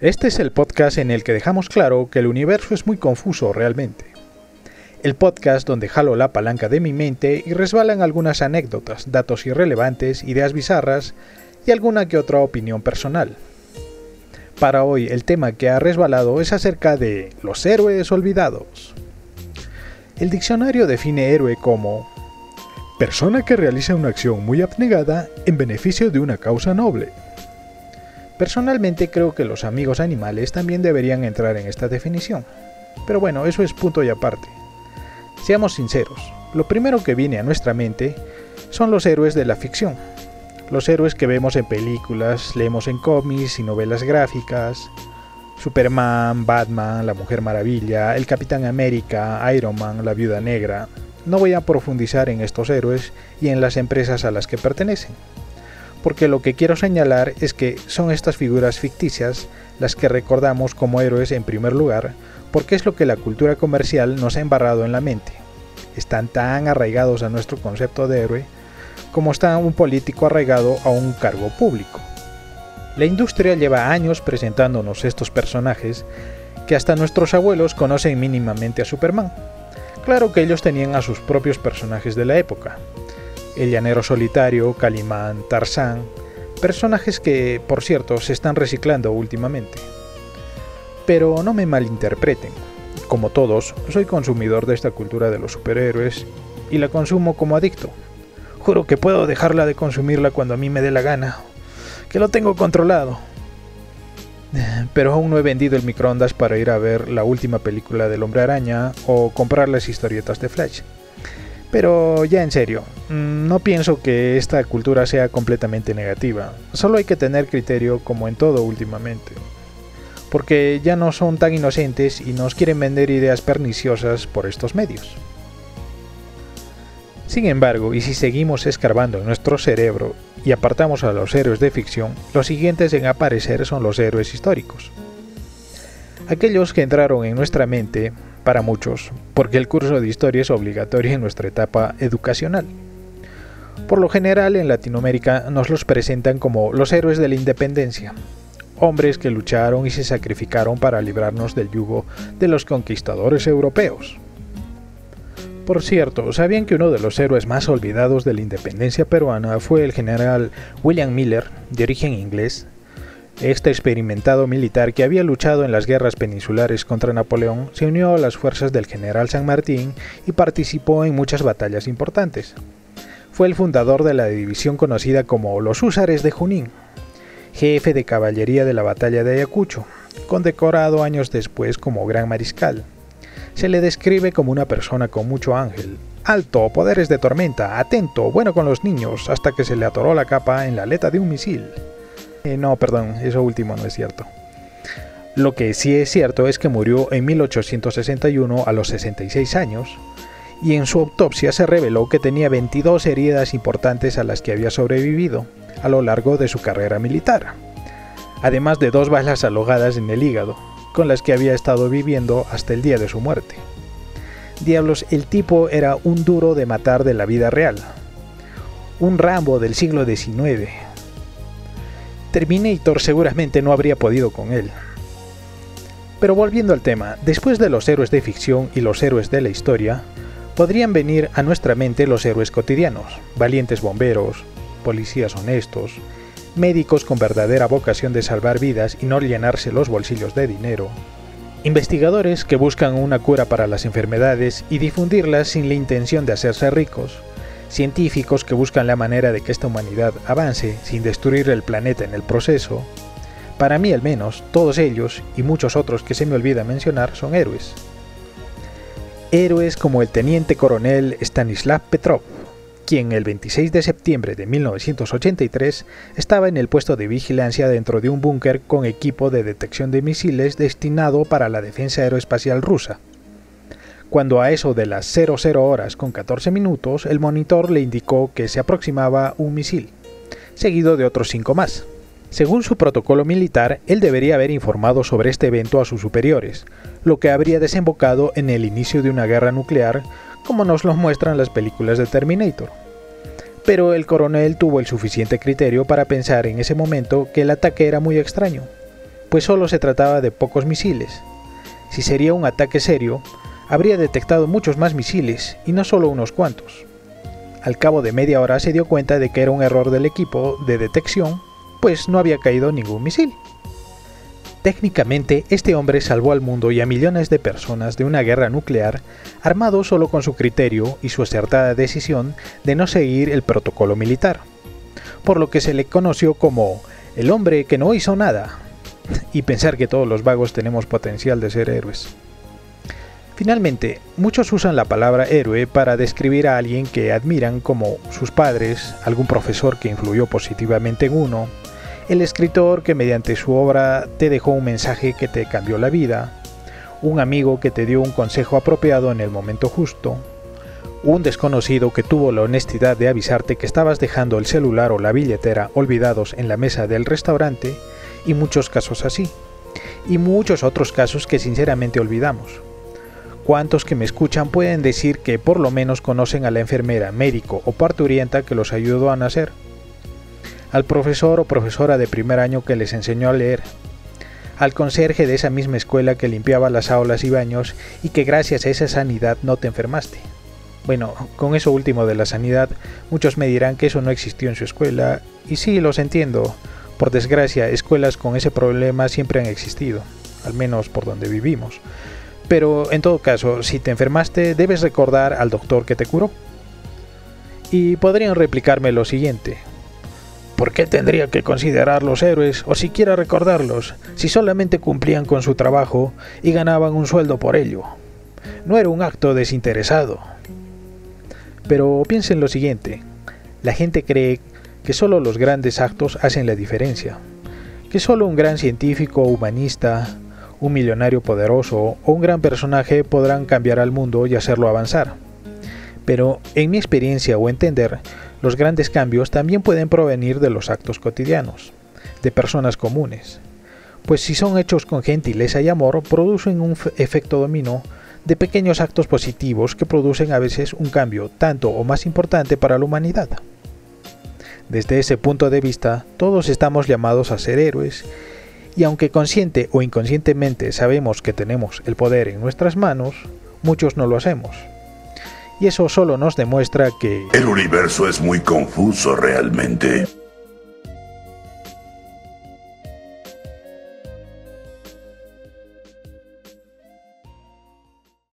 Este es el podcast en el que dejamos claro que el universo es muy confuso realmente. El podcast donde jalo la palanca de mi mente y resbalan algunas anécdotas, datos irrelevantes, ideas bizarras y alguna que otra opinión personal. Para hoy el tema que ha resbalado es acerca de los héroes olvidados. El diccionario define héroe como persona que realiza una acción muy abnegada en beneficio de una causa noble. Personalmente creo que los amigos animales también deberían entrar en esta definición. Pero bueno, eso es punto y aparte. Seamos sinceros, lo primero que viene a nuestra mente son los héroes de la ficción, los héroes que vemos en películas, leemos en cómics y novelas gráficas, Superman, Batman, la Mujer Maravilla, el Capitán América, Iron Man, la Viuda Negra. No voy a profundizar en estos héroes y en las empresas a las que pertenecen, porque lo que quiero señalar es que son estas figuras ficticias las que recordamos como héroes en primer lugar, porque es lo que la cultura comercial nos ha embarrado en la mente. Están tan arraigados a nuestro concepto de héroe como está un político arraigado a un cargo público. La industria lleva años presentándonos estos personajes que hasta nuestros abuelos conocen mínimamente a Superman. Claro que ellos tenían a sus propios personajes de la época. El llanero solitario, Calimán, Tarzán, personajes que, por cierto, se están reciclando últimamente. Pero no me malinterpreten. Como todos, soy consumidor de esta cultura de los superhéroes y la consumo como adicto. Juro que puedo dejarla de consumirla cuando a mí me dé la gana, que lo tengo controlado. Pero aún no he vendido el microondas para ir a ver la última película del hombre araña o comprar las historietas de Flash. Pero ya en serio, mm, no pienso que esta cultura sea completamente negativa, solo hay que tener criterio como en todo últimamente. Porque ya no son tan inocentes y nos quieren vender ideas perniciosas por estos medios. Sin embargo, y si seguimos escarbando en nuestro cerebro y apartamos a los héroes de ficción, los siguientes en aparecer son los héroes históricos. Aquellos que entraron en nuestra mente, para muchos, porque el curso de historia es obligatorio en nuestra etapa educacional. Por lo general en Latinoamérica nos los presentan como los héroes de la independencia, hombres que lucharon y se sacrificaron para librarnos del yugo de los conquistadores europeos. Por cierto, ¿sabían que uno de los héroes más olvidados de la independencia peruana fue el general William Miller, de origen inglés? Este experimentado militar que había luchado en las guerras peninsulares contra Napoleón se unió a las fuerzas del general San Martín y participó en muchas batallas importantes. Fue el fundador de la división conocida como los Húsares de Junín, jefe de caballería de la batalla de Ayacucho, condecorado años después como gran mariscal se le describe como una persona con mucho ángel, alto, poderes de tormenta, atento, bueno con los niños, hasta que se le atoró la capa en la aleta de un misil. Eh, no, perdón, eso último no es cierto. Lo que sí es cierto es que murió en 1861 a los 66 años, y en su autopsia se reveló que tenía 22 heridas importantes a las que había sobrevivido a lo largo de su carrera militar, además de dos balas alojadas en el hígado, con las que había estado viviendo hasta el día de su muerte. Diablos, el tipo era un duro de matar de la vida real. Un Rambo del siglo XIX. Terminator seguramente no habría podido con él. Pero volviendo al tema, después de los héroes de ficción y los héroes de la historia, podrían venir a nuestra mente los héroes cotidianos, valientes bomberos, policías honestos, médicos con verdadera vocación de salvar vidas y no llenarse los bolsillos de dinero, investigadores que buscan una cura para las enfermedades y difundirlas sin la intención de hacerse ricos, científicos que buscan la manera de que esta humanidad avance sin destruir el planeta en el proceso. Para mí al menos, todos ellos y muchos otros que se me olvida mencionar son héroes. Héroes como el teniente coronel Stanislav Petrov, quien el 26 de septiembre de 1983 estaba en el puesto de vigilancia dentro de un búnker con equipo de detección de misiles destinado para la defensa aeroespacial rusa. Cuando a eso de las 00 horas con 14 minutos, el monitor le indicó que se aproximaba un misil, seguido de otros cinco más. Según su protocolo militar, él debería haber informado sobre este evento a sus superiores, lo que habría desembocado en el inicio de una guerra nuclear como nos lo muestran las películas de Terminator. Pero el coronel tuvo el suficiente criterio para pensar en ese momento que el ataque era muy extraño, pues solo se trataba de pocos misiles. Si sería un ataque serio, habría detectado muchos más misiles y no solo unos cuantos. Al cabo de media hora se dio cuenta de que era un error del equipo de detección, pues no había caído ningún misil. Técnicamente, este hombre salvó al mundo y a millones de personas de una guerra nuclear, armado solo con su criterio y su acertada decisión de no seguir el protocolo militar, por lo que se le conoció como el hombre que no hizo nada, y pensar que todos los vagos tenemos potencial de ser héroes. Finalmente, muchos usan la palabra héroe para describir a alguien que admiran como sus padres, algún profesor que influyó positivamente en uno, el escritor que mediante su obra te dejó un mensaje que te cambió la vida, un amigo que te dio un consejo apropiado en el momento justo, un desconocido que tuvo la honestidad de avisarte que estabas dejando el celular o la billetera olvidados en la mesa del restaurante, y muchos casos así, y muchos otros casos que sinceramente olvidamos. ¿Cuántos que me escuchan pueden decir que por lo menos conocen a la enfermera, médico o parturienta que los ayudó a nacer? al profesor o profesora de primer año que les enseñó a leer, al conserje de esa misma escuela que limpiaba las aulas y baños y que gracias a esa sanidad no te enfermaste. Bueno, con eso último de la sanidad, muchos me dirán que eso no existió en su escuela, y sí, los entiendo. Por desgracia, escuelas con ese problema siempre han existido, al menos por donde vivimos. Pero en todo caso, si te enfermaste, debes recordar al doctor que te curó. Y podrían replicarme lo siguiente, ¿Por qué tendría que considerar los héroes o siquiera recordarlos si solamente cumplían con su trabajo y ganaban un sueldo por ello? No era un acto desinteresado. Pero piensen lo siguiente, la gente cree que solo los grandes actos hacen la diferencia, que solo un gran científico humanista, un millonario poderoso o un gran personaje podrán cambiar al mundo y hacerlo avanzar. Pero en mi experiencia o entender, los grandes cambios también pueden provenir de los actos cotidianos, de personas comunes, pues si son hechos con gentileza y amor, producen un efecto dominó de pequeños actos positivos que producen a veces un cambio tanto o más importante para la humanidad. Desde ese punto de vista, todos estamos llamados a ser héroes, y aunque consciente o inconscientemente sabemos que tenemos el poder en nuestras manos, muchos no lo hacemos y eso solo nos demuestra que... El universo es muy confuso realmente.